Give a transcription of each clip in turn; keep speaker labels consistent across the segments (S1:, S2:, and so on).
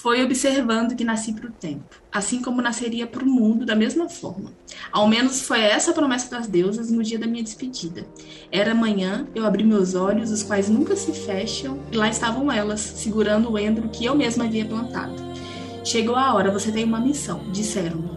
S1: Foi observando que nasci para o tempo, assim como nasceria para o mundo da mesma forma. Ao menos foi essa a promessa das deusas no dia da minha despedida. Era manhã, eu abri meus olhos, os quais nunca se fecham, e lá estavam elas, segurando o endro que eu mesma havia plantado. Chegou a hora, você tem uma missão, disseram-me.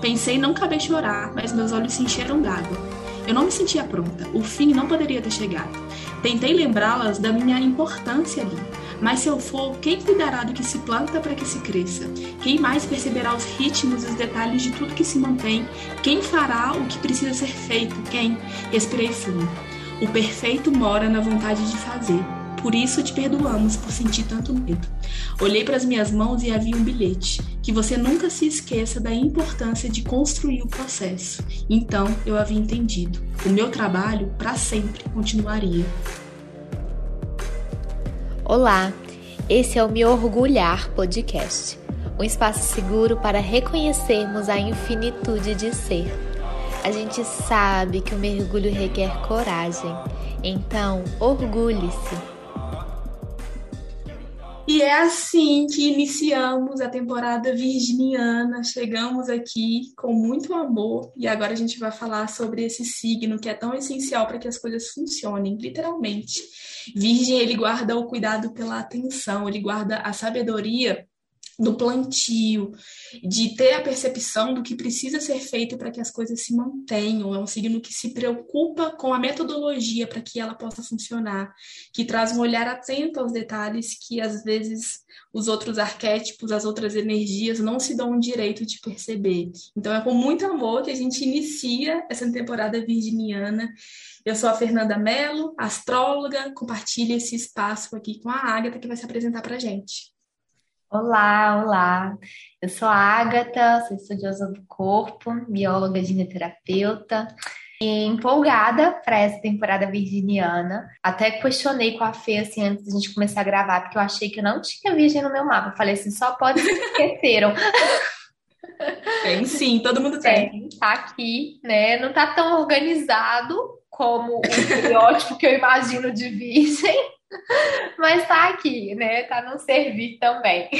S1: Pensei não caber chorar, mas meus olhos se encheram d'água. Eu não me sentia pronta, o fim não poderia ter chegado. Tentei lembrá-las da minha importância ali mas se eu for, quem cuidará do que se planta para que se cresça? Quem mais perceberá os ritmos e os detalhes de tudo que se mantém? Quem fará o que precisa ser feito? Quem? Respirei fundo. O perfeito mora na vontade de fazer. Por isso te perdoamos por sentir tanto medo. Olhei para as minhas mãos e havia um bilhete. Que você nunca se esqueça da importância de construir o processo. Então eu havia entendido. O meu trabalho, para sempre, continuaria.
S2: Olá, esse é o Me Orgulhar Podcast, um espaço seguro para reconhecermos a infinitude de ser. A gente sabe que o mergulho requer coragem, então orgulhe-se.
S1: E é assim que iniciamos a temporada virginiana. Chegamos aqui com muito amor e agora a gente vai falar sobre esse signo que é tão essencial para que as coisas funcionem, literalmente. Virgem, ele guarda o cuidado pela atenção, ele guarda a sabedoria do plantio, de ter a percepção do que precisa ser feito para que as coisas se mantenham. É um signo que se preocupa com a metodologia para que ela possa funcionar, que traz um olhar atento aos detalhes que às vezes os outros arquétipos, as outras energias não se dão o direito de perceber. Então é com muito amor que a gente inicia essa temporada virginiana. Eu sou a Fernanda Mello, astróloga, compartilho esse espaço aqui com a Agatha que vai se apresentar para a gente.
S3: Olá, olá. Eu sou a Ágata, sou estudiosa do corpo, bióloga gineterapeuta e empolgada para essa temporada virginiana. Até questionei com a Fê assim antes da gente começar a gravar, porque eu achei que eu não tinha virgem no meu mapa. Eu falei assim, só pode se esqueceram.
S1: Tem sim, todo mundo tem.
S3: tem. Tá aqui, né? Não tá tão organizado como o estereótipo que eu imagino de virgem. Mas tá aqui, né? Tá no servir também.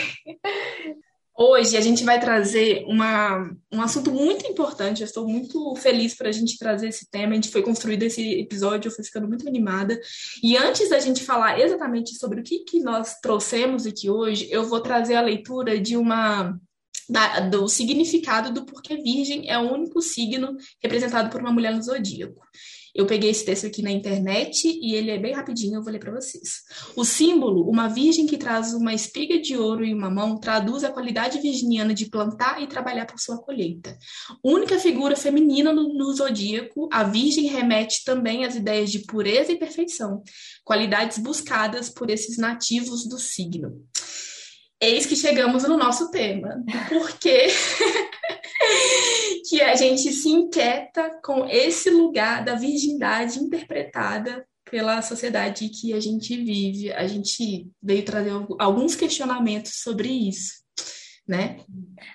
S1: Hoje a gente vai trazer uma, um assunto muito importante. Eu estou muito feliz para a gente trazer esse tema. A gente foi construído esse episódio, eu fui ficando muito animada. E antes da gente falar exatamente sobre o que, que nós trouxemos aqui hoje, eu vou trazer a leitura de uma da, do significado do porquê Virgem é o único signo representado por uma mulher no zodíaco. Eu peguei esse texto aqui na internet e ele é bem rapidinho, eu vou ler para vocês. O símbolo, uma virgem que traz uma espiga de ouro em uma mão, traduz a qualidade virginiana de plantar e trabalhar por sua colheita. Única figura feminina no, no zodíaco, a virgem remete também às ideias de pureza e perfeição, qualidades buscadas por esses nativos do signo. Eis que chegamos no nosso tema, do porquê que a gente se inquieta com esse lugar da virgindade interpretada pela sociedade que a gente vive. A gente veio trazer alguns questionamentos sobre isso, né?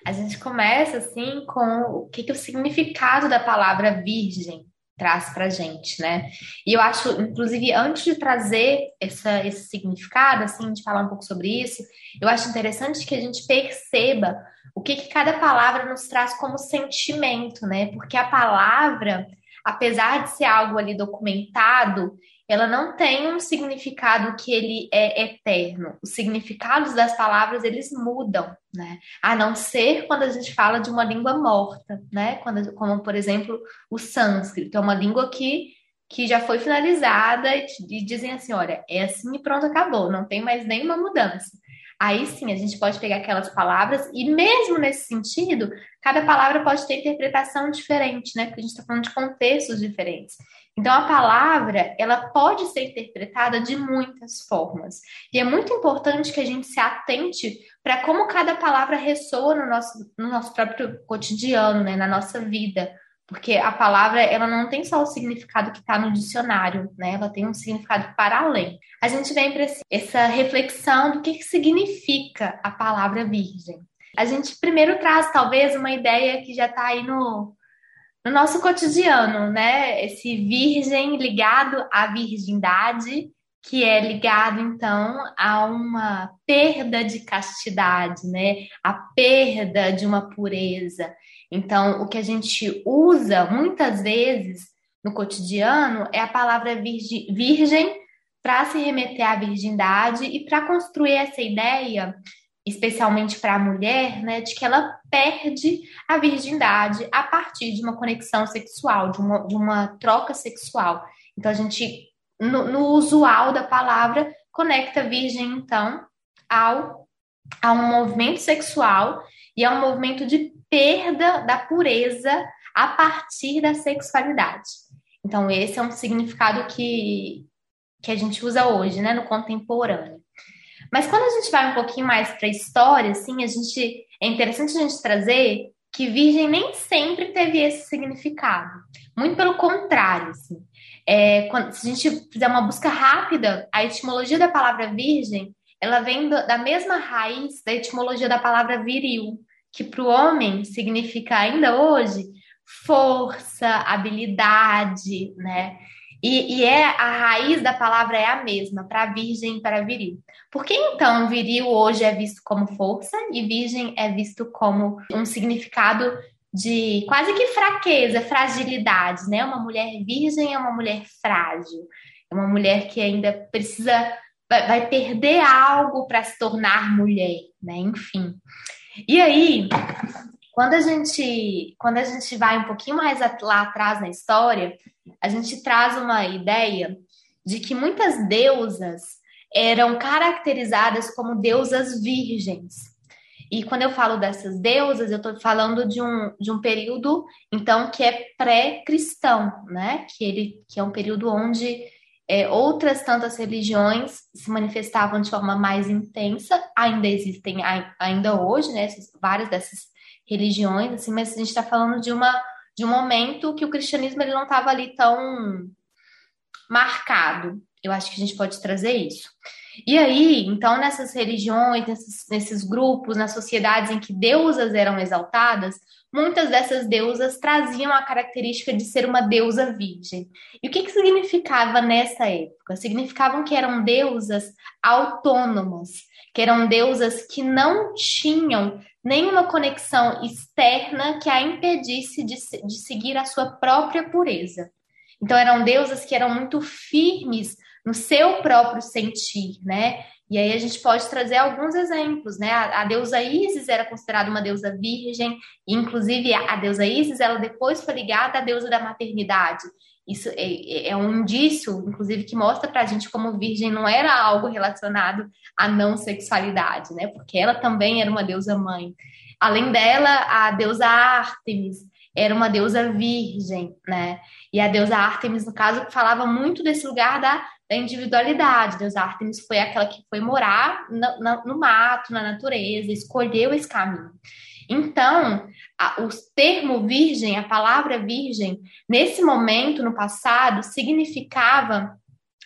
S3: A gente começa assim com o que, que é o significado da palavra virgem traz para gente, né? E eu acho, inclusive, antes de trazer essa, esse significado, assim, de falar um pouco sobre isso, eu acho interessante que a gente perceba o que, que cada palavra nos traz como sentimento, né? Porque a palavra, apesar de ser algo ali documentado, ela não tem um significado que ele é eterno. Os significados das palavras eles mudam, né? A não ser quando a gente fala de uma língua morta, né? Quando, como por exemplo o sânscrito, é uma língua que que já foi finalizada e, e dizem assim, olha, é assim e pronto, acabou, não tem mais nenhuma mudança. Aí sim a gente pode pegar aquelas palavras e mesmo nesse sentido, cada palavra pode ter interpretação diferente, né? Porque a gente está falando de contextos diferentes. Então a palavra ela pode ser interpretada de muitas formas e é muito importante que a gente se atente para como cada palavra ressoa no nosso, no nosso próprio cotidiano, né? Na nossa vida. Porque a palavra, ela não tem só o significado que está no dicionário, né? Ela tem um significado para além. A gente vem para essa reflexão do que, que significa a palavra virgem. A gente primeiro traz, talvez, uma ideia que já está aí no, no nosso cotidiano, né? Esse virgem ligado à virgindade, que é ligado então a uma perda de castidade, né? A perda de uma pureza. Então, o que a gente usa muitas vezes no cotidiano é a palavra virgem para se remeter à virgindade e para construir essa ideia, especialmente para a mulher, né, de que ela perde a virgindade a partir de uma conexão sexual, de uma, de uma troca sexual. Então, a gente, no, no usual da palavra, conecta virgem, então, ao, a um movimento sexual e a um movimento de perda da pureza a partir da sexualidade. Então, esse é um significado que, que a gente usa hoje, né, no contemporâneo. Mas quando a gente vai um pouquinho mais para a história, assim, a gente é interessante a gente trazer que virgem nem sempre teve esse significado. Muito pelo contrário, assim. É, quando, se a gente fizer uma busca rápida, a etimologia da palavra virgem, ela vem da mesma raiz da etimologia da palavra viril, que para o homem significa ainda hoje força, habilidade, né? E, e, é a raiz da palavra é a mesma, para virgem e para viril. Por que então viril hoje é visto como força e virgem é visto como um significado de quase que fraqueza, fragilidade, né? Uma mulher virgem é uma mulher frágil, é uma mulher que ainda precisa vai, vai perder algo para se tornar mulher, né? Enfim. E aí, quando a gente, quando a gente vai um pouquinho mais lá atrás na história, a gente traz uma ideia de que muitas deusas eram caracterizadas como deusas virgens. E quando eu falo dessas deusas, eu estou falando de um, de um período, então, que é pré-cristão, né? Que, ele, que é um período onde é, outras tantas religiões se manifestavam de forma mais intensa, ainda existem ainda hoje, né? Várias dessas religiões, assim, mas a gente está falando de uma de um momento que o cristianismo ele não estava ali tão marcado. Eu acho que a gente pode trazer isso. E aí, então, nessas religiões, nesses, nesses grupos, nas sociedades em que deusas eram exaltadas, muitas dessas deusas traziam a característica de ser uma deusa virgem. E o que, que significava nessa época? Significavam que eram deusas autônomas, que eram deusas que não tinham nenhuma conexão externa que a impedisse de, de seguir a sua própria pureza. Então eram deusas que eram muito firmes no seu próprio sentir, né? E aí a gente pode trazer alguns exemplos, né? A, a deusa Isis era considerada uma deusa virgem, e inclusive a, a, deusa Isis, ela depois foi ligada à deusa da maternidade. Isso é, é, é um indício, inclusive, que mostra para a gente como virgem não era algo relacionado à não sexualidade, né? Porque ela também era uma deusa mãe. Além dela, a deusa Ártemis era uma deusa virgem, né? E a deusa Ártemis, no caso, falava muito desse lugar da, da individualidade. A deusa Ártemis foi aquela que foi morar no, no mato, na natureza, escolheu esse caminho. Então, a, o termo virgem, a palavra virgem, nesse momento, no passado, significava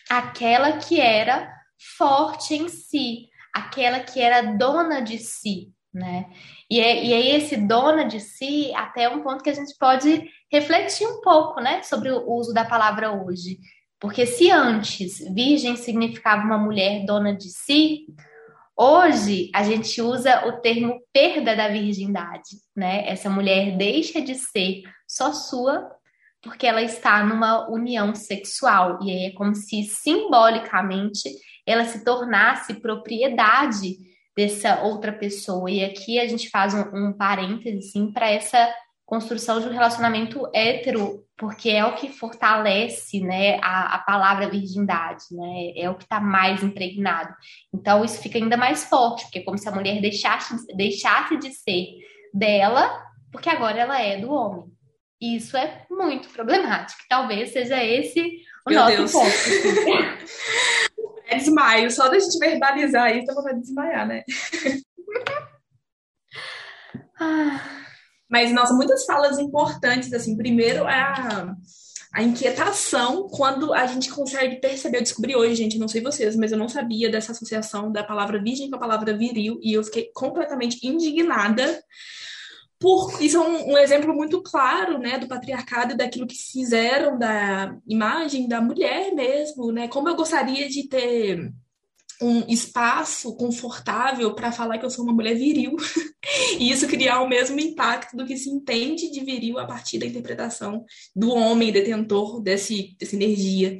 S3: aquela que era forte em si, aquela que era dona de si, né? E é, e é esse dona de si até um ponto que a gente pode refletir um pouco, né, sobre o uso da palavra hoje. Porque se antes virgem significava uma mulher dona de si, Hoje a gente usa o termo perda da virgindade, né? Essa mulher deixa de ser só sua porque ela está numa união sexual e aí é como se simbolicamente ela se tornasse propriedade dessa outra pessoa. E aqui a gente faz um, um parêntese assim, para essa construção de um relacionamento hétero, porque é o que fortalece né, a, a palavra virgindade, né? É o que está mais impregnado. Então isso fica ainda mais forte, porque é como se a mulher deixasse, deixasse de ser dela, porque agora ela é do homem. E isso é muito problemático. Talvez seja esse o Meu nosso Deus. ponto.
S1: é desmaio, só da gente verbalizar isso, eu vou desmaiar, né? ah. Mas, nossa, muitas falas importantes, assim, primeiro é a, a inquietação quando a gente consegue perceber, eu descobri hoje, gente, não sei vocês, mas eu não sabia dessa associação da palavra virgem com a palavra viril, e eu fiquei completamente indignada, por isso é um, um, exemplo muito claro, né, do patriarcado e daquilo que fizeram da imagem da mulher mesmo, né? Como eu gostaria de ter um espaço confortável para falar que eu sou uma mulher viril e isso criar o mesmo impacto do que se entende de viril a partir da interpretação do homem detentor desse, dessa energia.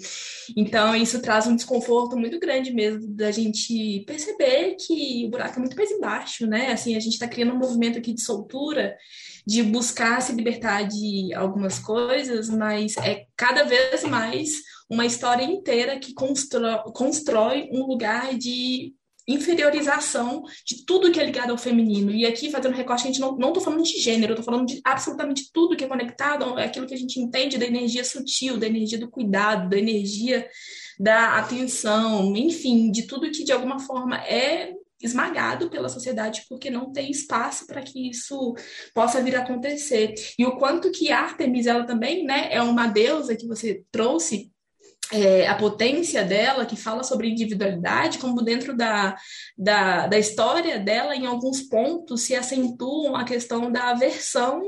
S1: Então, isso traz um desconforto muito grande mesmo da gente perceber que o buraco é muito mais embaixo, né? Assim, a gente está criando um movimento aqui de soltura de buscar se libertar de algumas coisas, mas é cada vez mais uma história inteira que constrói, constrói um lugar de inferiorização de tudo que é ligado ao feminino. E aqui, fazendo recorte, a gente não, não tô falando de gênero, eu tô falando de absolutamente tudo que é conectado, é aquilo que a gente entende da energia sutil, da energia do cuidado, da energia da atenção, enfim, de tudo que de alguma forma é esmagado pela sociedade porque não tem espaço para que isso possa vir a acontecer. E o quanto que Artemis, ela também, né, é uma deusa que você trouxe é, a potência dela, que fala sobre individualidade, como dentro da, da, da história dela, em alguns pontos, se acentuam a questão da aversão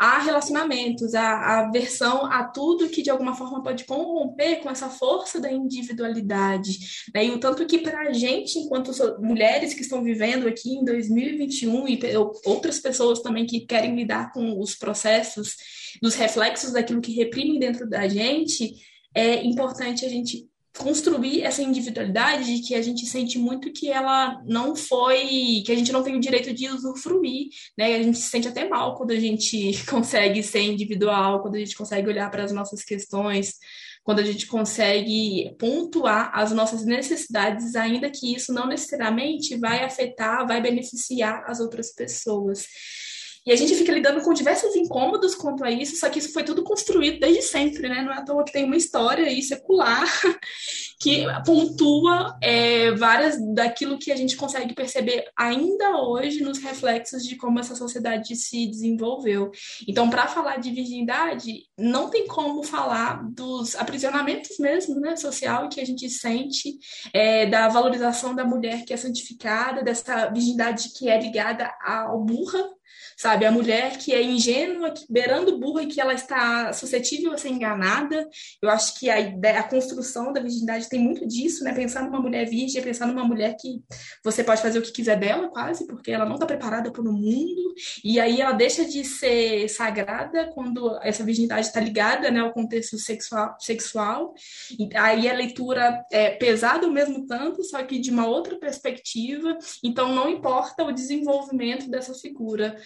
S1: a relacionamentos, a, aversão a tudo que de alguma forma pode corromper com essa força da individualidade. Né? E o tanto que para a gente, enquanto mulheres que estão vivendo aqui em 2021 e outras pessoas também que querem lidar com os processos, dos reflexos daquilo que reprime dentro da gente, é importante a gente construir essa individualidade de que a gente sente muito que ela não foi, que a gente não tem o direito de usufruir, né? A gente se sente até mal quando a gente consegue ser individual, quando a gente consegue olhar para as nossas questões, quando a gente consegue pontuar as nossas necessidades, ainda que isso não necessariamente vai afetar, vai beneficiar as outras pessoas. E a gente fica lidando com diversos incômodos quanto a isso, só que isso foi tudo construído desde sempre, né? Não é à toa que tem uma história aí secular que pontua é, várias daquilo que a gente consegue perceber ainda hoje nos reflexos de como essa sociedade se desenvolveu. Então, para falar de virgindade, não tem como falar dos aprisionamentos mesmo, né, social que a gente sente, é, da valorização da mulher que é santificada, dessa virgindade que é ligada ao burra, sabe? A mulher que é ingênua, que, beirando burra e que ela está suscetível a ser enganada. Eu acho que a, ideia, a construção da virgindade tem muito disso, né? Pensar numa mulher virgem, pensar numa mulher que você pode fazer o que quiser dela, quase, porque ela não está preparada para o mundo. E aí ela deixa de ser sagrada quando essa virgindade está ligada né, ao contexto sexual. sexual. E aí a leitura é pesada mesmo tanto, só que de uma outra perspectiva. Então não importa o desenvolvimento dessa figura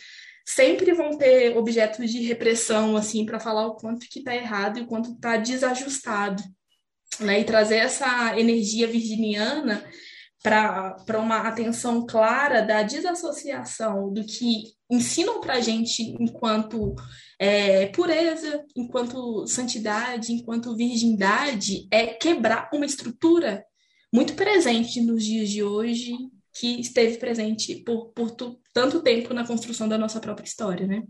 S1: sempre vão ter objetos de repressão, assim, para falar o quanto que está errado e o quanto está desajustado. Né? E trazer essa energia virginiana para uma atenção clara da desassociação do que ensinam para a gente enquanto é, pureza, enquanto santidade, enquanto virgindade, é quebrar uma estrutura muito presente nos dias de hoje que esteve presente por, por tu, tanto tempo na construção da nossa própria história, né?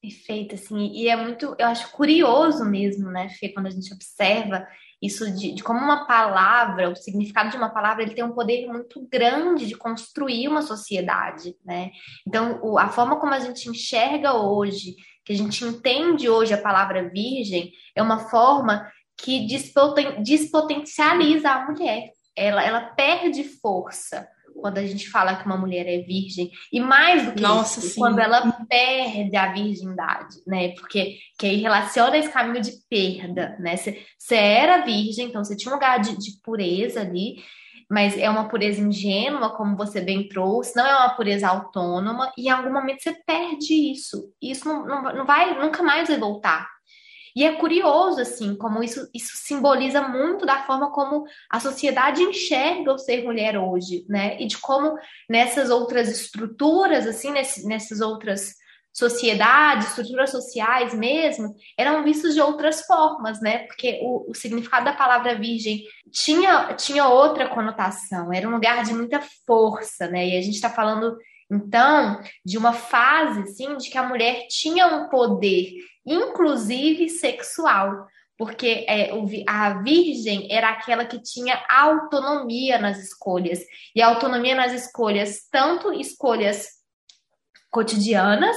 S3: Perfeito, assim, e é muito, eu acho curioso mesmo, né, Fê, quando a gente observa isso de, de, como uma palavra, o significado de uma palavra, ele tem um poder muito grande de construir uma sociedade, né? Então, o, a forma como a gente enxerga hoje, que a gente entende hoje a palavra virgem, é uma forma que despoten, despotencializa a mulher, ela, ela perde força quando a gente fala que uma mulher é virgem. E mais do que
S1: Nossa,
S3: isso, sim. quando ela perde a virgindade, né? Porque que aí relaciona esse caminho de perda, né? Você era virgem, então você tinha um lugar de, de pureza ali, mas é uma pureza ingênua, como você bem trouxe, não é uma pureza autônoma, e em algum momento você perde isso. E isso não, não, não vai, nunca mais vai voltar. E é curioso, assim, como isso, isso simboliza muito da forma como a sociedade enxerga o ser mulher hoje, né? E de como nessas outras estruturas, assim, nesse, nessas outras sociedades, estruturas sociais mesmo, eram vistos de outras formas, né? Porque o, o significado da palavra virgem tinha, tinha outra conotação, era um lugar de muita força, né? E a gente está falando então, de uma fase, assim, de que a mulher tinha um poder inclusive sexual, porque é, a virgem era aquela que tinha autonomia nas escolhas, e autonomia nas escolhas, tanto escolhas cotidianas,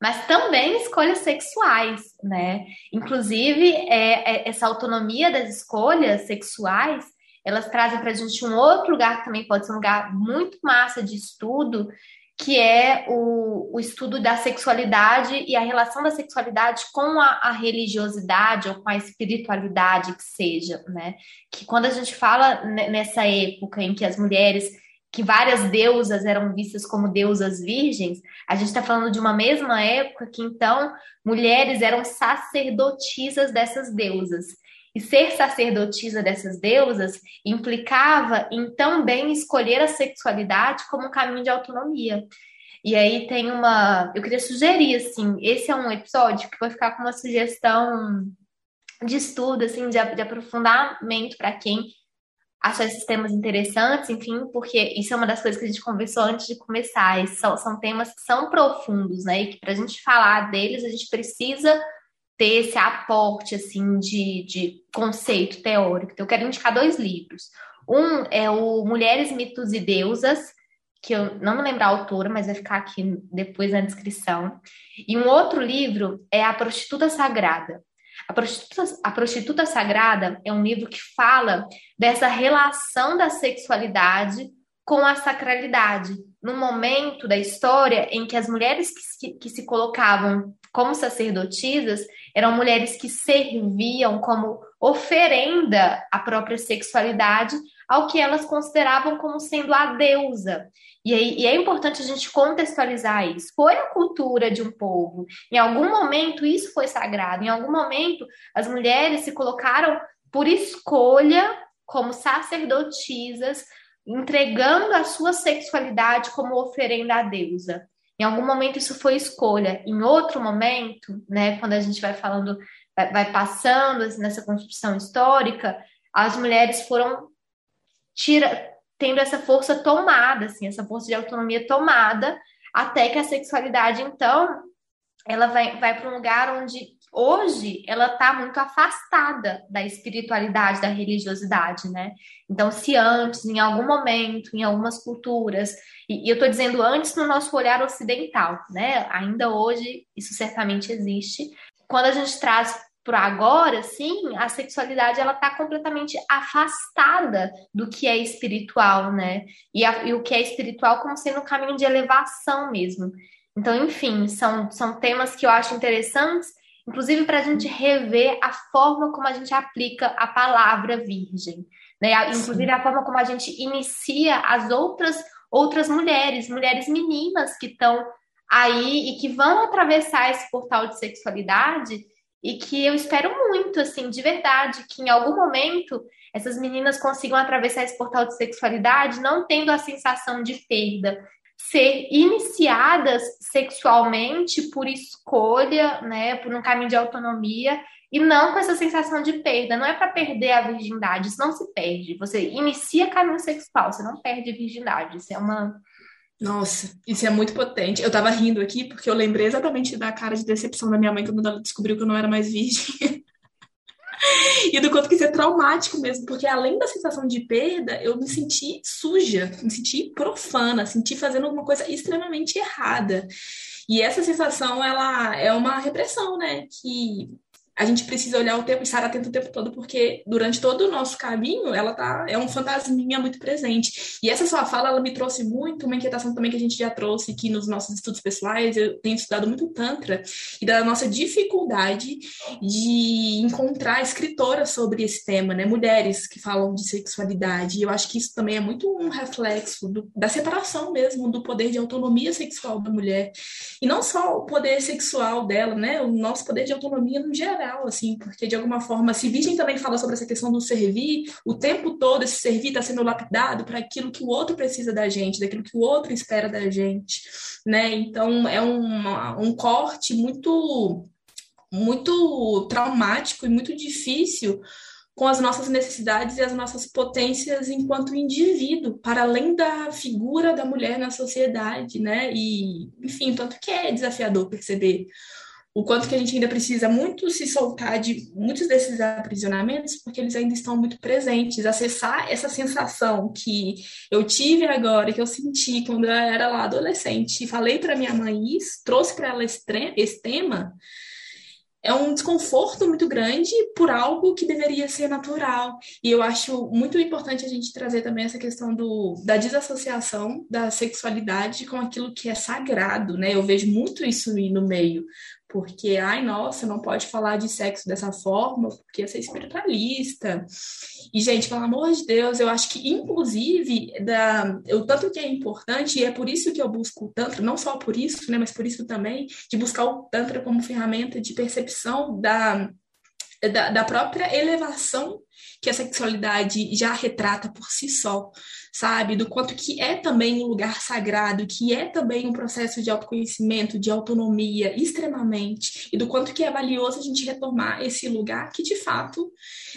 S3: mas também escolhas sexuais, né? Inclusive, é, é, essa autonomia das escolhas sexuais, elas trazem para a gente um outro lugar que também pode ser um lugar muito massa de estudo, que é o, o estudo da sexualidade e a relação da sexualidade com a, a, religiosidade ou com a espiritualidade que seja, né? Que quando a gente fala nessa época em que as mulheres que várias deusas eram vistas como deusas virgens, a gente está falando de uma mesma época que então mulheres eram sacerdotisas dessas deusas. E ser sacerdotisa dessas deusas implicava em também escolher a sexualidade como um caminho de autonomia. E aí tem uma. Eu queria sugerir, assim, esse é um episódio que vai ficar com uma sugestão de estudo, assim, de, de aprofundamento para quem achar esses temas interessantes, enfim, porque isso é uma das coisas que a gente conversou antes de começar. São, são temas que são profundos, né? E que para a gente falar deles, a gente precisa ter esse aporte, assim, de, de conceito teórico. Então, eu quero indicar dois livros. Um é o Mulheres, Mitos e Deusas, que eu não me lembro a autora, mas vai ficar aqui depois na descrição. E um outro livro é A Prostituta Sagrada, a prostituta, a prostituta Sagrada é um livro que fala dessa relação da sexualidade com a sacralidade, no momento da história em que as mulheres que, que se colocavam como sacerdotisas eram mulheres que serviam como oferenda à própria sexualidade ao que elas consideravam como sendo a deusa. E, aí, e é importante a gente contextualizar isso. Foi a cultura de um povo. Em algum momento isso foi sagrado. Em algum momento as mulheres se colocaram por escolha como sacerdotisas, entregando a sua sexualidade como oferenda à deusa. Em algum momento isso foi escolha. Em outro momento, né, quando a gente vai falando, vai, vai passando assim, nessa construção histórica, as mulheres foram tira, tendo essa força tomada, assim, essa força de autonomia tomada, até que a sexualidade, então, ela vai, vai para um lugar onde hoje ela está muito afastada da espiritualidade, da religiosidade, né? Então, se antes, em algum momento, em algumas culturas, e, e eu estou dizendo antes no nosso olhar ocidental, né? Ainda hoje isso certamente existe. Quando a gente traz por agora, sim, a sexualidade ela está completamente afastada do que é espiritual, né? E, a, e, o que é espiritual como sendo um caminho de elevação mesmo. Então, enfim, são, são temas que eu acho interessantes, inclusive para a gente rever a forma como a gente aplica a palavra virgem, né? Inclusive a forma como a gente inicia as outras outras mulheres, mulheres meninas que estão aí e que vão atravessar esse portal de sexualidade e que eu espero muito, assim, de verdade, que em algum momento essas meninas consigam atravessar esse portal de sexualidade não tendo a sensação de perda, ser iniciadas sexualmente por escolha, né, por um caminho de autonomia e não com essa sensação de perda. Não é para perder a virgindade, isso não se perde. Você inicia caminho sexual, você não perde a virgindade. Isso é uma
S1: nossa, isso é muito potente. Eu tava rindo aqui porque eu lembrei exatamente da cara de decepção da minha mãe quando ela descobriu que eu não era mais virgem. e do quanto que isso é traumático mesmo, porque além da sensação de perda, eu me senti suja, me senti profana, senti fazendo alguma coisa extremamente errada. E essa sensação, ela é uma repressão, né? Que a gente precisa olhar o tempo, estar atento o tempo todo, porque durante todo o nosso caminho, ela tá, é um fantasminha muito presente. E essa sua fala, ela me trouxe muito uma inquietação também que a gente já trouxe aqui nos nossos estudos pessoais. Eu tenho estudado muito Tantra e da nossa dificuldade de encontrar escritoras sobre esse tema, né? Mulheres que falam de sexualidade. E eu acho que isso também é muito um reflexo do, da separação mesmo do poder de autonomia sexual da mulher. E não só o poder sexual dela, né? O nosso poder de autonomia no geral geral, assim, porque de alguma forma, se Virgem também fala sobre essa questão do servir, o tempo todo esse servir está sendo lapidado para aquilo que o outro precisa da gente, daquilo que o outro espera da gente, né? Então é um, um corte muito, muito traumático e muito difícil com as nossas necessidades e as nossas potências enquanto indivíduo, para além da figura da mulher na sociedade, né? E, enfim, tanto que é desafiador perceber o quanto que a gente ainda precisa muito se soltar de muitos desses aprisionamentos, porque eles ainda estão muito presentes. Acessar essa sensação que eu tive agora, que eu senti quando eu era lá adolescente, e falei para minha mãe isso, trouxe para ela esse, esse tema, é um desconforto muito grande por algo que deveria ser natural. E eu acho muito importante a gente trazer também essa questão do, da desassociação da sexualidade com aquilo que é sagrado, né? Eu vejo muito isso no meio porque, ai, nossa, não pode falar de sexo dessa forma, porque ia ser espiritualista. E, gente, pelo amor de Deus, eu acho que, inclusive, da, o tanto que é importante, e é por isso que eu busco o Tantra, não só por isso, né, mas por isso também, de buscar o Tantra como ferramenta de percepção da, da, da própria elevação que a sexualidade já retrata por si só, sabe? Do quanto que é também um lugar sagrado, que é também um processo de autoconhecimento, de autonomia, extremamente, e do quanto que é valioso a gente retomar esse lugar que, de fato,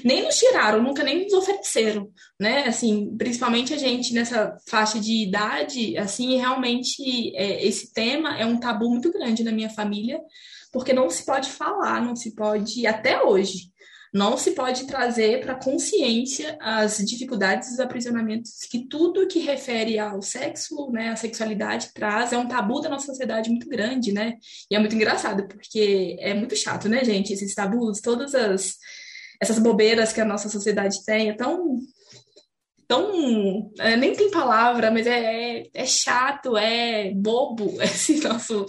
S1: nem nos tiraram, nunca nem nos ofereceram, né? Assim, principalmente a gente nessa faixa de idade, assim, realmente é, esse tema é um tabu muito grande na minha família, porque não se pode falar, não se pode, até hoje, não se pode trazer para consciência as dificuldades dos aprisionamentos que tudo que refere ao sexo, né, a sexualidade traz é um tabu da nossa sociedade muito grande, né? E é muito engraçado porque é muito chato, né, gente? Esses tabus, todas as essas bobeiras que a nossa sociedade tem, é tão tão. É, nem tem palavra, mas é, é, é, chato, é bobo esse nosso,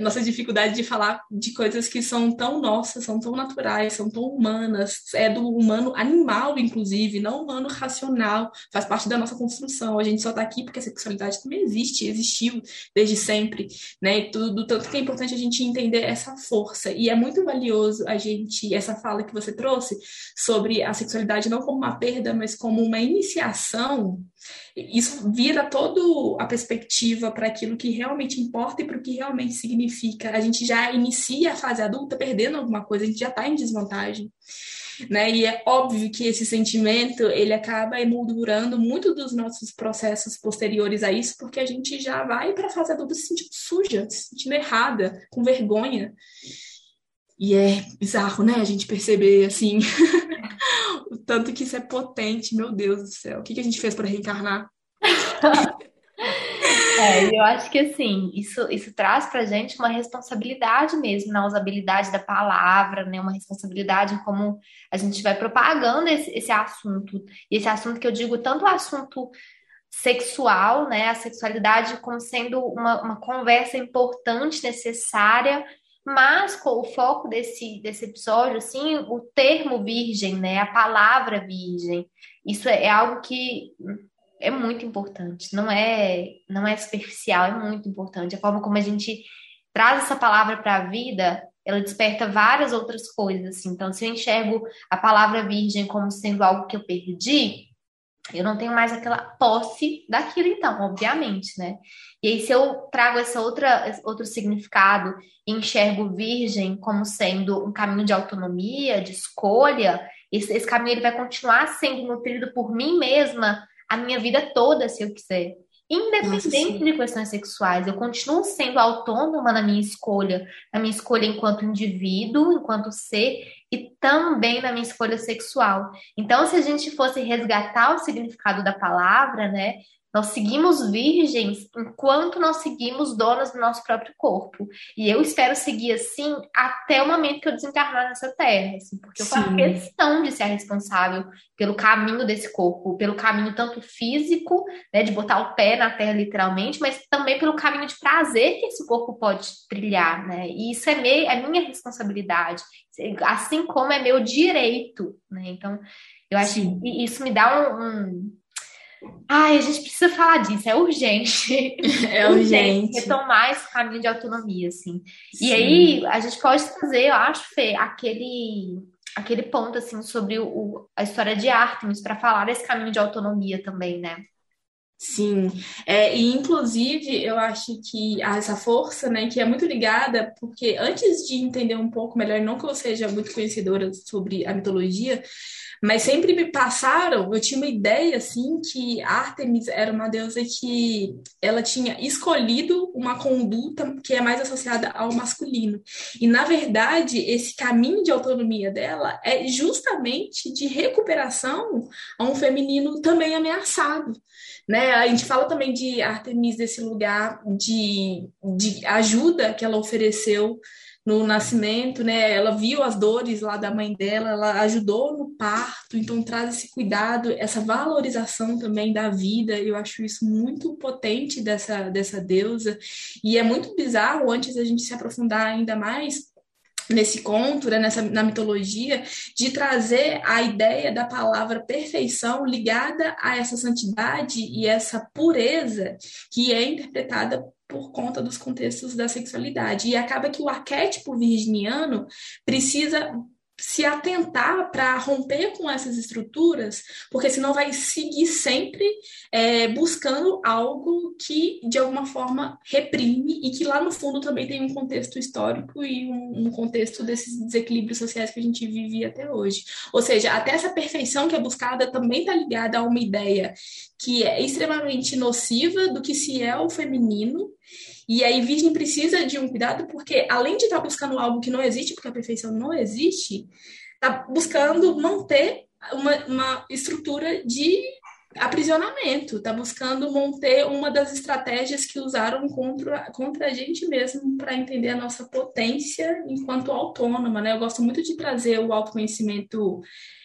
S1: nossa dificuldade de falar de coisas que são tão nossas, são tão naturais, são tão humanas, é do humano animal, inclusive, não humano racional, faz parte da nossa construção. A gente só está aqui porque a sexualidade também existe, existiu desde sempre, né? E tudo, tanto que é importante a gente entender essa força. E é muito valioso a gente, essa fala que você trouxe sobre a sexualidade não como uma perda, mas como uma iniciação isso vira toda a perspectiva para aquilo que realmente importa e para o que realmente significa. A gente já inicia a fase adulta perdendo alguma coisa, a gente já está em desvantagem. Né? E é óbvio que esse sentimento ele acaba emoldurando muito dos nossos processos posteriores a isso, porque a gente já vai para a fase adulta se sentindo suja, se sentindo errada, com vergonha. E é bizarro, né? A gente perceber assim o tanto que isso é potente, meu Deus do céu. O que, que a gente fez para reencarnar?
S3: É, eu acho que assim, isso, isso traz pra gente uma responsabilidade mesmo na usabilidade da palavra, né? Uma responsabilidade em como a gente vai propagando esse, esse assunto. E esse assunto que eu digo, tanto o assunto sexual, né? A sexualidade como sendo uma, uma conversa importante, necessária, mas com o foco desse, desse episódio, assim, o termo virgem, né? A palavra virgem, isso é, é algo que é muito importante. Não é, não é superficial, é muito importante. A forma como a gente traz essa palavra para a vida, ela desperta várias outras coisas. Assim. Então, se eu enxergo a palavra virgem como sendo algo que eu perdi, eu não tenho mais aquela posse daquilo, então, obviamente, né? E aí, se eu trago essa outra, outro significado e enxergo virgem como sendo um caminho de autonomia, de escolha, esse, esse caminho ele vai continuar sendo nutrido por mim mesma a minha vida toda, se eu quiser. Independente Nossa, de questões sexuais, eu continuo sendo autônoma na minha escolha, na minha escolha enquanto indivíduo, enquanto ser, e também na minha escolha sexual. Então, se a gente fosse resgatar o significado da palavra, né, nós seguimos virgens enquanto nós seguimos donas do nosso próprio corpo. E eu espero seguir assim até o momento que eu desencarnar nessa terra, assim, porque Sim. eu faço questão de ser responsável pelo caminho desse corpo, pelo caminho tanto físico, né, de botar o pé na terra literalmente, mas também pelo caminho de prazer que esse corpo pode trilhar, né? E isso é, meio, é minha responsabilidade, assim como é meu direito, né? Então, eu acho Sim. que isso me dá um, um Ai, a gente precisa falar disso, é urgente.
S1: É urgente.
S3: Retomar esse caminho de autonomia, assim. Sim. E aí, a gente pode trazer, eu acho, Fê, aquele, aquele ponto, assim, sobre o, a história de Artemis, para falar desse caminho de autonomia também, né?
S1: Sim, é, e inclusive eu acho que essa força, né, que é muito ligada, porque antes de entender um pouco melhor, não que eu seja muito conhecedora sobre a mitologia, Mas sempre me passaram, eu tinha uma ideia assim que Artemis era uma deusa que ela tinha escolhido uma conduta que é mais associada ao masculino. E na verdade, esse caminho de autonomia dela é justamente de recuperação a um feminino também ameaçado. Né? A gente fala também de Artemis desse lugar de, de ajuda que ela ofereceu no nascimento, né? Ela viu as dores lá da mãe dela, ela ajudou no parto, então traz esse cuidado, essa valorização também da vida. Eu acho isso muito potente dessa, dessa deusa. E é muito bizarro, antes da gente se aprofundar ainda mais, nesse conto, né, nessa, na mitologia, de trazer a ideia da palavra perfeição ligada a essa santidade e essa pureza que é interpretada por conta dos contextos da sexualidade. E acaba que o arquétipo virginiano precisa se atentar para romper com essas estruturas, porque senão vai seguir sempre é, buscando algo que de alguma forma reprime e que lá no fundo também tem um contexto histórico e um, um contexto desses desequilíbrios sociais que a gente vive até hoje. Ou seja, até essa perfeição que é buscada também está ligada a uma ideia que é extremamente nociva do que se é o feminino e aí, virgem precisa de um cuidado, porque além de estar tá buscando algo que não existe, porque a perfeição não existe, está buscando manter uma, uma estrutura de aprisionamento, está buscando manter uma das estratégias que usaram contra, contra a gente mesmo para entender a nossa potência enquanto autônoma. Né? Eu gosto muito de trazer o autoconhecimento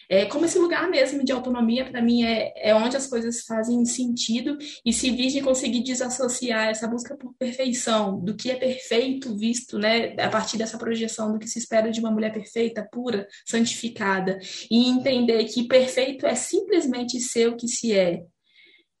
S1: é, como esse lugar mesmo de autonomia, para mim, é, é onde as coisas fazem sentido. E se Virgem conseguir desassociar essa busca por perfeição, do que é perfeito visto, né, a partir dessa projeção do que se espera de uma mulher perfeita, pura, santificada, e entender que perfeito é simplesmente ser o que se é,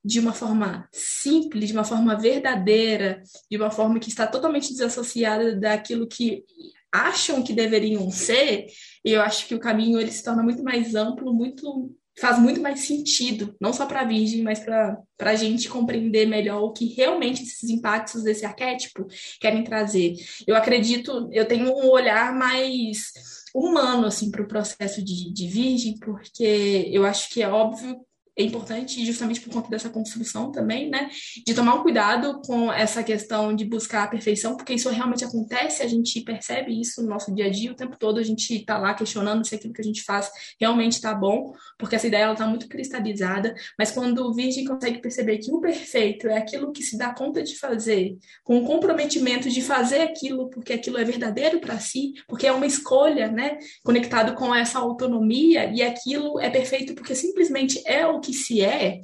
S1: de uma forma simples, de uma forma verdadeira, de uma forma que está totalmente desassociada daquilo que acham que deveriam ser, e eu acho que o caminho ele se torna muito mais amplo, muito faz muito mais sentido, não só para a Virgem, mas para a gente compreender melhor o que realmente esses impactos desse arquétipo querem trazer. Eu acredito, eu tenho um olhar mais humano assim para o processo de, de Virgem, porque eu acho que é óbvio é importante justamente por conta dessa construção também, né? De tomar um cuidado com essa questão de buscar a perfeição, porque isso realmente acontece, a gente percebe isso no nosso dia a dia, o tempo todo a gente está lá questionando se aquilo que a gente faz realmente está bom, porque essa ideia está muito cristalizada, mas quando o Virgem consegue perceber que o perfeito é aquilo que se dá conta de fazer, com o comprometimento de fazer aquilo porque aquilo é verdadeiro para si, porque é uma escolha, né? Conectado com essa autonomia, e aquilo é perfeito porque simplesmente é o que se é,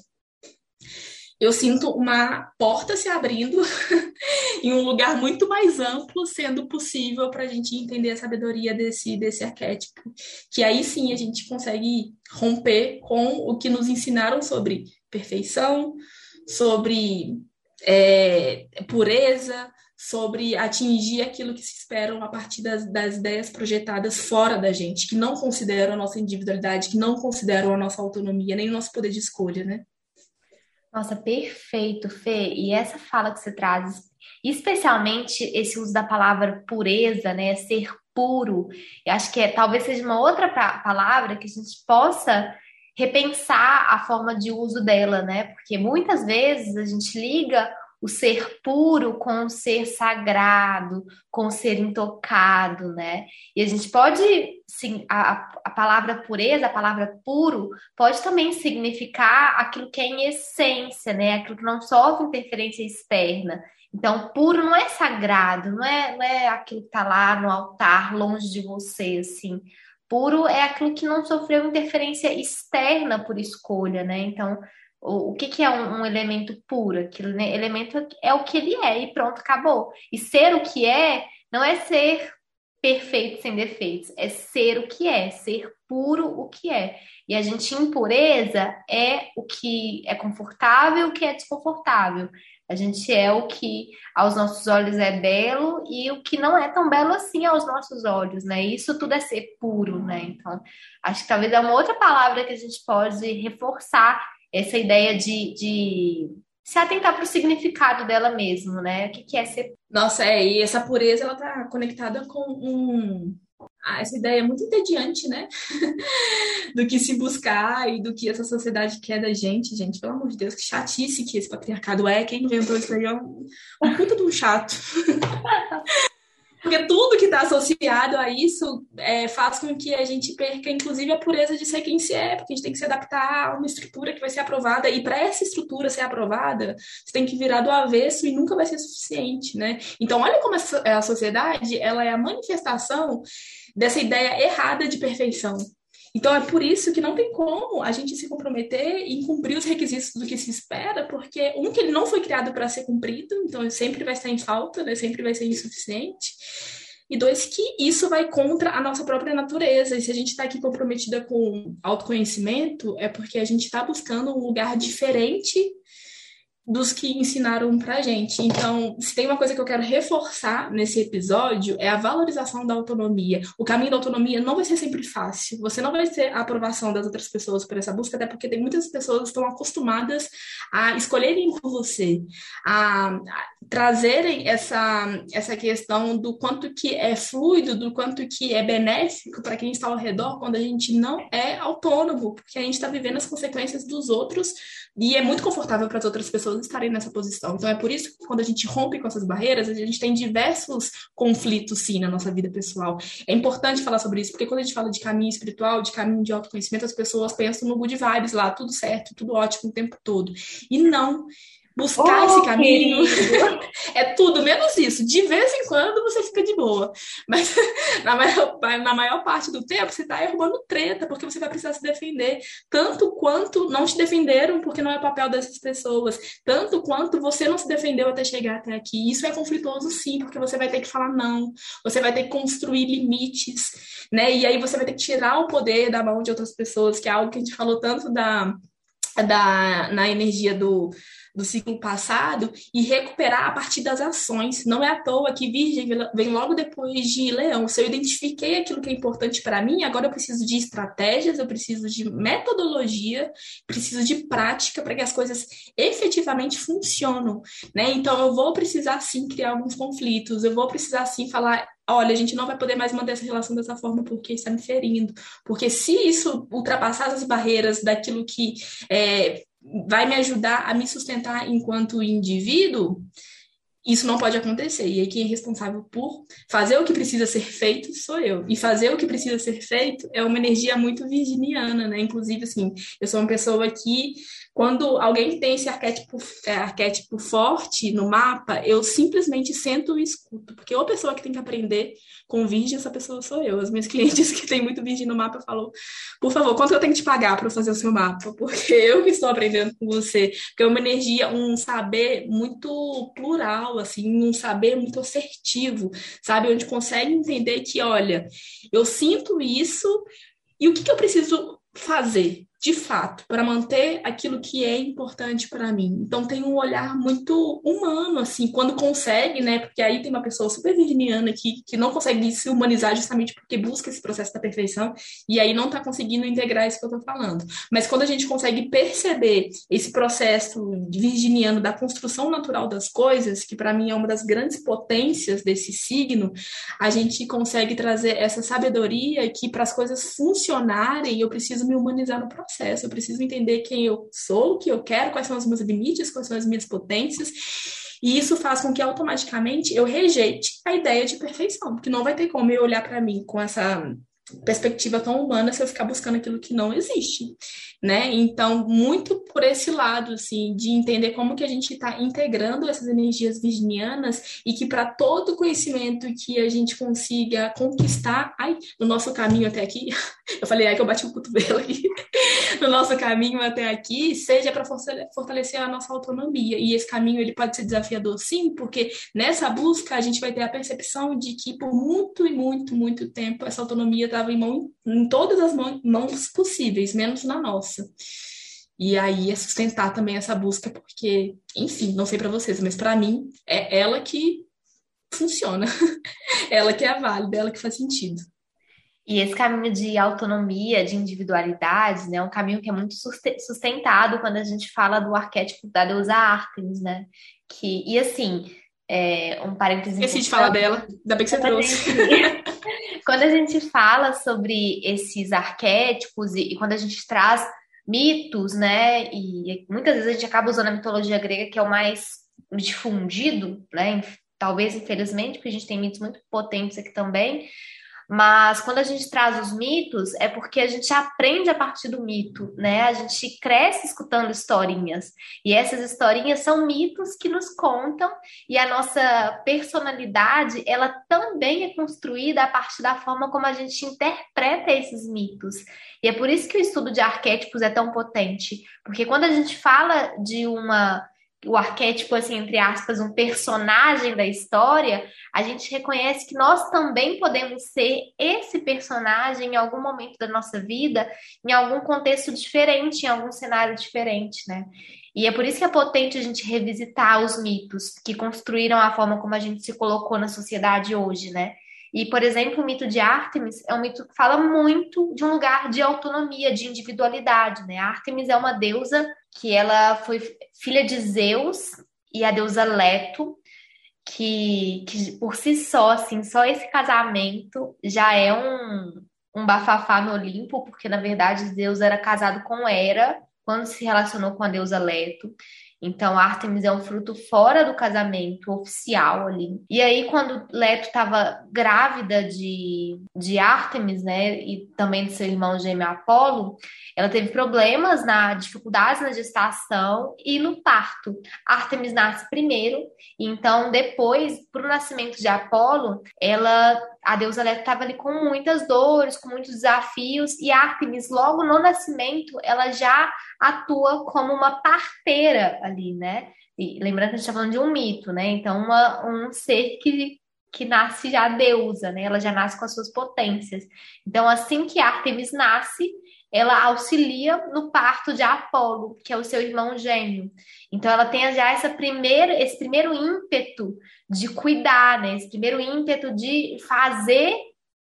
S1: eu sinto uma porta se abrindo em um lugar muito mais amplo, sendo possível para a gente entender a sabedoria desse, desse arquétipo. Que aí sim a gente consegue romper com o que nos ensinaram sobre perfeição, sobre é, pureza, sobre atingir aquilo que se esperam a partir das, das, ideias projetadas fora da gente, que não consideram a nossa individualidade, que não consideram a nossa autonomia, nem o nosso poder de escolha, né?
S3: Nossa, perfeito, Fê. E essa fala que você traz, especialmente esse uso da palavra pureza, né? Ser puro. Eu acho que é, talvez seja uma outra palavra que a gente possa repensar a forma de uso dela, né? Porque muitas vezes a gente liga o ser puro com o ser sagrado, com o ser intocado, né? E a gente pode, sim, a, a palavra pureza, a palavra puro, pode também significar aquilo que é em essência, né? Aquilo que não sofre interferência externa. Então, puro não é sagrado, não é, não é aquilo que está lá no altar, longe de você, assim. Puro é aquilo que não sofreu interferência externa por escolha, né? Então, o, que, que é um, um, elemento puro? Aquilo, né? Elemento é o que ele é e pronto, acabou. E ser o que é não é ser perfeito sem defeitos, é ser o que é, ser puro o que é. E a gente, impureza, é o que é confortável, o que é desconfortável. A gente é o que aos nossos olhos é belo e o que não é tão belo assim aos nossos olhos, né? Isso tudo é ser puro, né? Então, acho que talvez é uma outra palavra que a gente pode reforçar essa ideia de, de se atentar para o significado dela mesmo, né? O que, que é ser.
S1: Nossa, é, e essa pureza ela tá conectada com um, essa ideia muito entediante, né? do que se buscar e do que essa sociedade quer da gente, gente. Pelo amor de Deus, que chatice que esse patriarcado é. Quem inventou isso aí é um, um puta de um chato. Porque tudo que está associado a isso é, faz com que a gente perca, inclusive, a pureza de ser quem se é, porque a gente tem que se adaptar a uma estrutura que vai ser aprovada. E para essa estrutura ser aprovada, você tem que virar do avesso e nunca vai ser suficiente, né? Então, olha como a sociedade ela é a manifestação dessa ideia errada de perfeição. Então é por isso que não tem como a gente se comprometer em cumprir os requisitos do que se espera, porque um que ele não foi criado para ser cumprido, então sempre vai estar em falta, né? sempre vai ser insuficiente. E dois, que isso vai contra a nossa própria natureza. E se a gente está aqui comprometida com autoconhecimento, é porque a gente está buscando um lugar diferente dos que ensinaram pra gente. Então, se tem uma coisa que eu quero reforçar nesse episódio é a valorização da autonomia. O caminho da autonomia não vai ser sempre fácil. Você não vai ter a aprovação das outras pessoas por essa busca, até porque tem muitas pessoas que estão acostumadas a escolherem por você, a trazerem essa, essa questão do quanto que é fluido, do quanto que é benéfico para quem está ao redor quando a gente não é autônomo, porque a gente está vivendo as consequências dos outros e é muito confortável para as outras pessoas estarem nessa posição. Então é por isso que quando a gente rompe com essas barreiras, a gente tem diversos conflitos, sim, na nossa vida pessoal. É importante falar sobre isso, porque quando a gente fala de caminho espiritual, de caminho de autoconhecimento, as pessoas pensam no good vibes lá, tudo certo, tudo ótimo o tempo todo. E não buscar oh, esse caminho. é tudo menos isso. De vez em quando você fica de boa. Mas na maior, na maior parte do tempo você está arrumando treta, porque você vai precisar se defender. Tanto quanto não te defenderam, porque não é o papel dessas pessoas. Tanto quanto você não se defendeu até chegar até aqui. Isso é conflituoso, sim, porque você vai ter que falar não. Você vai ter que construir limites, né? E aí você vai ter que tirar o poder da mão de outras pessoas, que é algo que a gente falou tanto da, da na energia do do ciclo passado e recuperar a partir das ações. Não é à toa que Virgem vem logo depois de Leão. Se eu identifiquei aquilo que é importante para mim, agora eu preciso de estratégias, eu preciso de metodologia, preciso de prática para que as coisas efetivamente funcionem, né? Então eu vou precisar sim criar alguns conflitos, eu vou precisar sim falar olha, a gente não vai poder mais manter essa relação dessa forma porque está me ferindo. Porque se isso ultrapassar as barreiras daquilo que é, vai me ajudar a me sustentar enquanto indivíduo, isso não pode acontecer. E aí quem é responsável por fazer o que precisa ser feito sou eu. E fazer o que precisa ser feito é uma energia muito virginiana, né? Inclusive, assim, eu sou uma pessoa que quando alguém tem esse arquétipo, é, arquétipo forte no mapa, eu simplesmente sento e escuto, porque ou a pessoa que tem que aprender com virgem, essa pessoa sou eu. As minhas clientes que têm muito virgem no mapa falam, por favor, quanto eu tenho que te pagar para fazer o seu mapa? Porque eu que estou aprendendo com você. Porque é uma energia, um saber muito plural, assim, um saber muito assertivo, sabe? Onde consegue entender que, olha, eu sinto isso e o que, que eu preciso fazer? De fato, para manter aquilo que é importante para mim. Então tem um olhar muito humano, assim, quando consegue, né? Porque aí tem uma pessoa super virginiana que, que não consegue se humanizar justamente porque busca esse processo da perfeição e aí não está conseguindo integrar isso que eu estou falando. Mas quando a gente consegue perceber esse processo virginiano da construção natural das coisas, que para mim é uma das grandes potências desse signo, a gente consegue trazer essa sabedoria que para as coisas funcionarem eu preciso me humanizar no processo processo, eu preciso entender quem eu sou, o que eu quero, quais são os meus limites, quais são as minhas potências. E isso faz com que automaticamente eu rejeite a ideia de perfeição, porque não vai ter como eu olhar para mim com essa perspectiva tão humana se eu ficar buscando aquilo que não existe, né? Então, muito por esse lado, assim, de entender como que a gente está integrando essas energias virginianas e que para todo conhecimento que a gente consiga conquistar, ai, no nosso caminho até aqui, eu falei, ai que eu bati o cotovelo aqui, no nosso caminho até aqui, seja para fortalecer a nossa autonomia. E esse caminho, ele pode ser desafiador, sim, porque nessa busca a gente vai ter a percepção de que por muito e muito, muito tempo essa autonomia estava em, mão, em todas as mãos possíveis, menos na nossa. E aí é sustentar também essa busca, porque, enfim, não sei para vocês, mas para mim é ela que funciona, ela que é válida, ela que faz sentido.
S3: E esse caminho de autonomia, de individualidade, né, é um caminho que é muito sustentado quando a gente fala do arquétipo da deusa Artemis, né? Que, e assim, é, um parênteses.
S1: Esqueci de falar dela, ainda bem que você trouxe.
S3: quando a gente fala sobre esses arquétipos e, e quando a gente traz mitos, né? E muitas vezes a gente acaba usando a mitologia grega, que é o mais difundido, né? Talvez, infelizmente, porque a gente tem mitos muito potentes aqui também. Mas quando a gente traz os mitos, é porque a gente aprende a partir do mito, né? A gente cresce escutando historinhas. E essas historinhas são mitos que nos contam, e a nossa personalidade, ela também é construída a partir da forma como a gente interpreta esses mitos. E é por isso que o estudo de arquétipos é tão potente, porque quando a gente fala de uma o arquétipo, assim, entre aspas, um personagem da história, a gente reconhece que nós também podemos ser esse personagem em algum momento da nossa vida, em algum contexto diferente, em algum cenário diferente, né? E é por isso que é potente a gente revisitar os mitos que construíram a forma como a gente se colocou na sociedade hoje, né? E, por exemplo, o mito de Ártemis é um mito que fala muito de um lugar de autonomia, de individualidade, né? Ártemis é uma deusa que ela foi filha de Zeus e a deusa Leto, que, que por si só, assim, só esse casamento já é um, um bafafá no Olimpo, porque na verdade Zeus era casado com Hera quando se relacionou com a deusa Leto. Então, Artemis é um fruto fora do casamento oficial ali. E aí, quando Leto estava grávida de, de Artemis, né, e também de seu irmão gêmeo Apolo, ela teve problemas na dificuldades na gestação e no parto. Artemis nasce primeiro, então depois, para o nascimento de Apolo, ela a deusa Leto estava ali com muitas dores, com muitos desafios, e Artemis, logo no nascimento, ela já atua como uma parteira ali, né? E lembrando que a gente está falando de um mito, né? Então, uma, um ser que, que nasce já deusa, né? Ela já nasce com as suas potências. Então, assim que Artemis nasce, ela auxilia no parto de Apolo, que é o seu irmão gêmeo. Então ela tem já essa primeira, esse primeiro ímpeto de cuidar, né? Esse primeiro ímpeto de fazer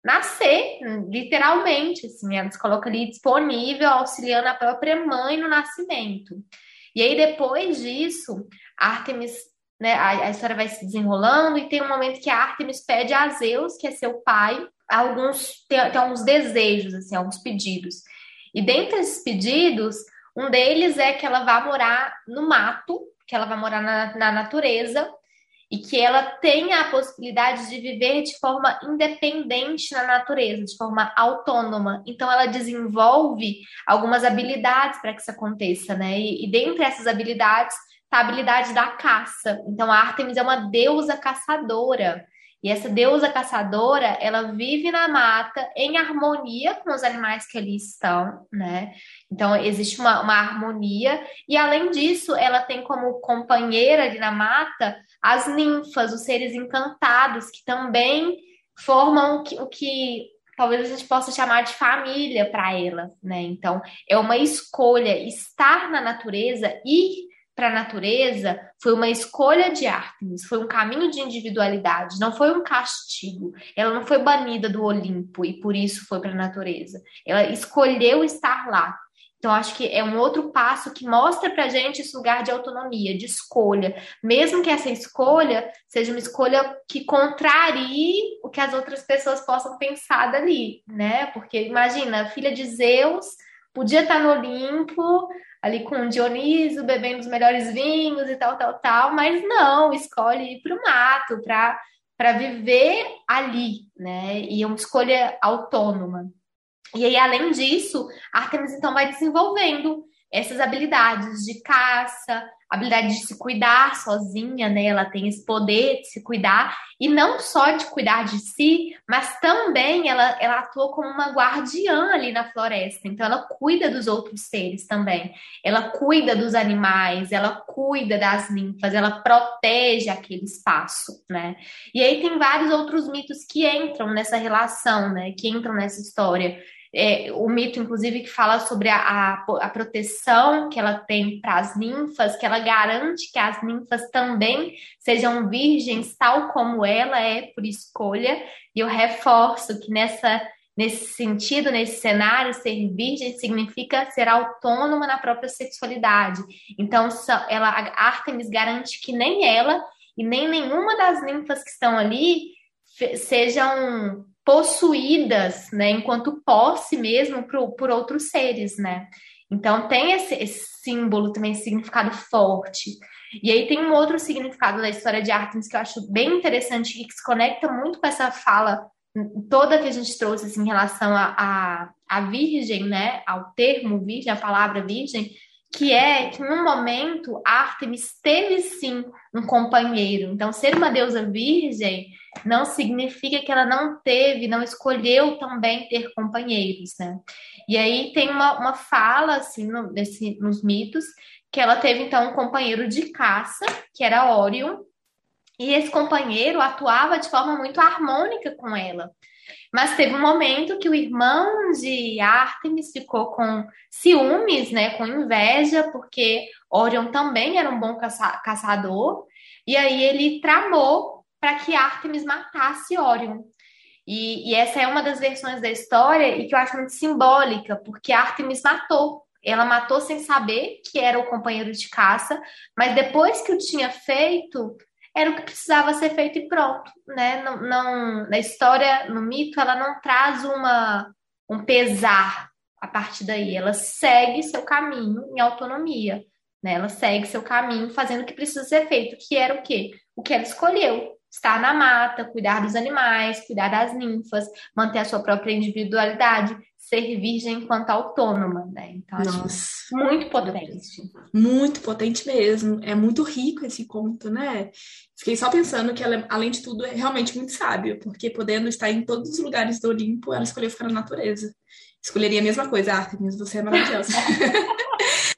S3: nascer, literalmente, assim, ela se coloca ali disponível, auxiliando a própria mãe no nascimento. E aí depois disso, Artemis, né, a, a história vai se desenrolando e tem um momento que a Artemis pede a Zeus, que é seu pai, alguns tem, tem alguns desejos, assim, alguns pedidos. E dentre esses pedidos, um deles é que ela vá morar no mato, que ela vai morar na, na natureza e que ela tenha a possibilidade de viver de forma independente na natureza, de forma autônoma. Então, ela desenvolve algumas habilidades para que isso aconteça, né? E, e dentre essas habilidades está a habilidade da caça. Então, a Artemis é uma deusa caçadora. E essa deusa caçadora, ela vive na mata em harmonia com os animais que ali estão, né? Então, existe uma, uma harmonia. E, além disso, ela tem como companheira ali na mata as ninfas, os seres encantados, que também formam o que, o que talvez a gente possa chamar de família para ela, né? Então, é uma escolha estar na natureza, ir para a natureza foi uma escolha de Artemis, foi um caminho de individualidade, não foi um castigo. Ela não foi banida do Olimpo e por isso foi para a natureza. Ela escolheu estar lá. Então, acho que é um outro passo que mostra para gente esse lugar de autonomia, de escolha, mesmo que essa escolha seja uma escolha que contrarie o que as outras pessoas possam pensar dali, né? Porque imagina, filha de Zeus podia estar no Olimpo, ali com Dioniso, bebendo os melhores vinhos e tal, tal, tal, mas não, escolhe ir para o mato, para viver ali, né? E é uma escolha autônoma. E aí, além disso, Artemis então vai desenvolvendo essas habilidades de caça, habilidade de se cuidar sozinha, né? Ela tem esse poder de se cuidar e não só de cuidar de si, mas também ela, ela atua como uma guardiã ali na floresta. Então ela cuida dos outros seres também. Ela cuida dos animais, ela cuida das ninfas, ela protege aquele espaço, né? E aí tem vários outros mitos que entram nessa relação, né? Que entram nessa história é, o mito, inclusive, que fala sobre a, a, a proteção que ela tem para as ninfas, que ela garante que as ninfas também sejam virgens, tal como ela é por escolha. E eu reforço que nessa nesse sentido, nesse cenário, ser virgem significa ser autônoma na própria sexualidade. Então, ela, a Artemis garante que nem ela e nem nenhuma das ninfas que estão ali sejam possuídas, né, enquanto posse mesmo por, por outros seres, né? Então tem esse, esse símbolo também, esse significado forte. E aí tem um outro significado da história de Artemis que eu acho bem interessante e que se conecta muito com essa fala toda que a gente trouxe assim, em relação a, a, a virgem, né, ao termo virgem, a palavra virgem, que é que num momento Artemis teve sim um companheiro. Então, ser uma deusa virgem não significa que ela não teve, não escolheu também ter companheiros, né? E aí tem uma, uma fala assim no, desse, nos mitos que ela teve então um companheiro de caça, que era Órion, e esse companheiro atuava de forma muito harmônica com ela. Mas teve um momento que o irmão de Artemis ficou com ciúmes, né, com inveja, porque Orion também era um bom caça caçador, e aí ele tramou para que Artemis matasse Orion. E, e, essa é uma das versões da história e que eu acho muito simbólica, porque Artemis matou. Ela matou sem saber que era o companheiro de caça, mas depois que o tinha feito, era o que precisava ser feito e pronto, né? Não, não, na história, no mito, ela não traz uma, um pesar a partir daí, ela segue seu caminho em autonomia, né? Ela segue seu caminho fazendo o que precisa ser feito, que era o quê? O que ela escolheu, estar na mata, cuidar dos animais, cuidar das ninfas, manter a sua própria individualidade, ser virgem enquanto autônoma, né? Então, Nossa, muito potente.
S1: Muito potente mesmo. É muito rico esse conto, né? Fiquei só pensando que ela, além de tudo, é realmente muito sábio, porque podendo estar em todos os lugares do Olimpo, ela escolheu ficar na natureza. Escolheria a mesma coisa, Artemis, você é maravilhosa.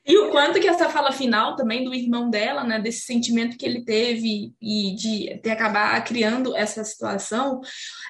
S1: E o quanto que essa fala final também do irmão dela, né, desse sentimento que ele teve e de ter acabar criando essa situação,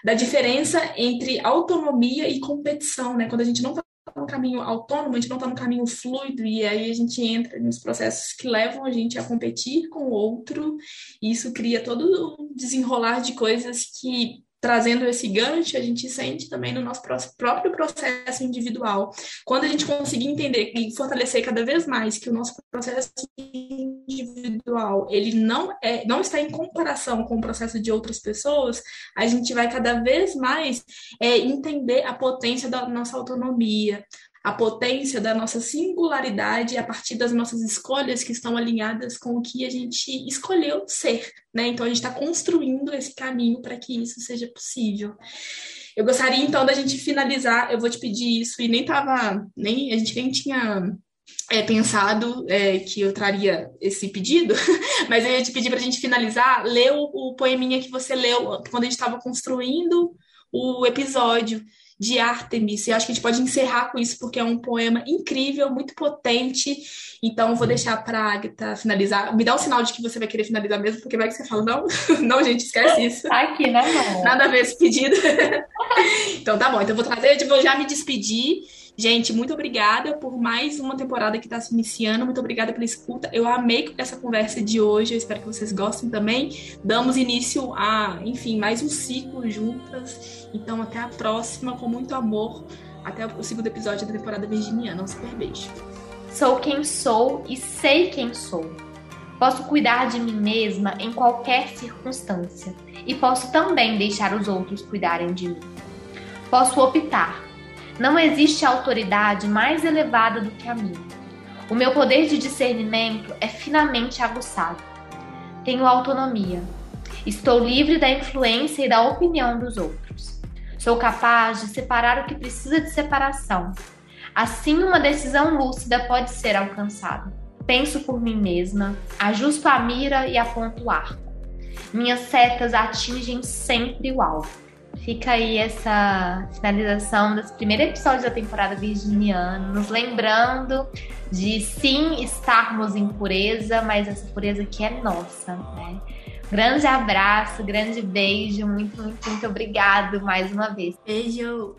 S1: da diferença entre autonomia e competição, né? Quando a gente não está no caminho autônomo, a gente não está no caminho fluido, e aí a gente entra nos processos que levam a gente a competir com o outro, e isso cria todo o desenrolar de coisas que trazendo esse gancho, a gente sente também no nosso próprio processo individual. Quando a gente conseguir entender e fortalecer cada vez mais que o nosso processo individual, ele não é, não está em comparação com o processo de outras pessoas, a gente vai cada vez mais é, entender a potência da nossa autonomia, a potência da nossa singularidade a partir das nossas escolhas que estão alinhadas com o que a gente escolheu ser, né? Então a gente está construindo esse caminho para que isso seja possível. Eu gostaria então da gente finalizar, eu vou te pedir isso e nem tava, nem a gente nem tinha é, pensado é, que eu traria esse pedido, mas eu ia te pedir para a gente finalizar, ler o, o poeminha que você leu quando a gente estava construindo o episódio de Artemis. E acho que a gente pode encerrar com isso, porque é um poema incrível, muito potente. Então, vou deixar para a Agatha finalizar. Me dá um sinal de que você vai querer finalizar mesmo, porque vai que você fala, não, não, gente, esquece isso.
S3: Tá aqui, né,
S1: Nada a ver esse pedido. então, tá bom. Então, vou trazer, eu vou já me despedir. Gente, muito obrigada por mais uma temporada que está se iniciando. Muito obrigada pela escuta. Eu amei essa conversa de hoje. Eu espero que vocês gostem também. Damos início a, enfim, mais um ciclo juntas. Então, até a próxima, com muito amor. Até o segundo episódio da temporada virginiana. Um super beijo.
S3: Sou quem sou e sei quem sou. Posso cuidar de mim mesma em qualquer circunstância e posso também deixar os outros cuidarem de mim. Posso optar não existe autoridade mais elevada do que a minha. O meu poder de discernimento é finamente aguçado. Tenho autonomia. Estou livre da influência e da opinião dos outros. Sou capaz de separar o que precisa de separação. Assim, uma decisão lúcida pode ser alcançada. Penso por mim mesma, ajusto a mira e aponto o arco. Minhas setas atingem sempre o alvo. Fica aí essa finalização desse primeiro episódio da temporada virginiana, nos lembrando de sim estarmos em pureza, mas essa pureza que é nossa, né? Grande abraço, grande beijo, muito, muito, muito obrigado mais uma vez.
S1: Beijo!